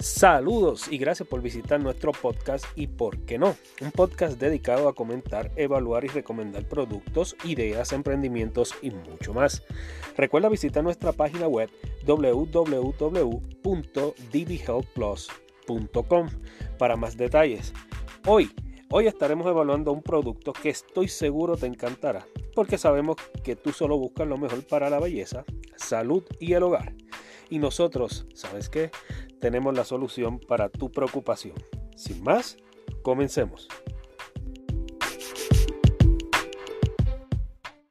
Saludos y gracias por visitar nuestro podcast y por qué no, un podcast dedicado a comentar, evaluar y recomendar productos, ideas, emprendimientos y mucho más. Recuerda visitar nuestra página web www.dbhealthplus.com para más detalles. Hoy, hoy estaremos evaluando un producto que estoy seguro te encantará, porque sabemos que tú solo buscas lo mejor para la belleza, salud y el hogar. Y nosotros, ¿sabes qué? Tenemos la solución para tu preocupación. Sin más, comencemos.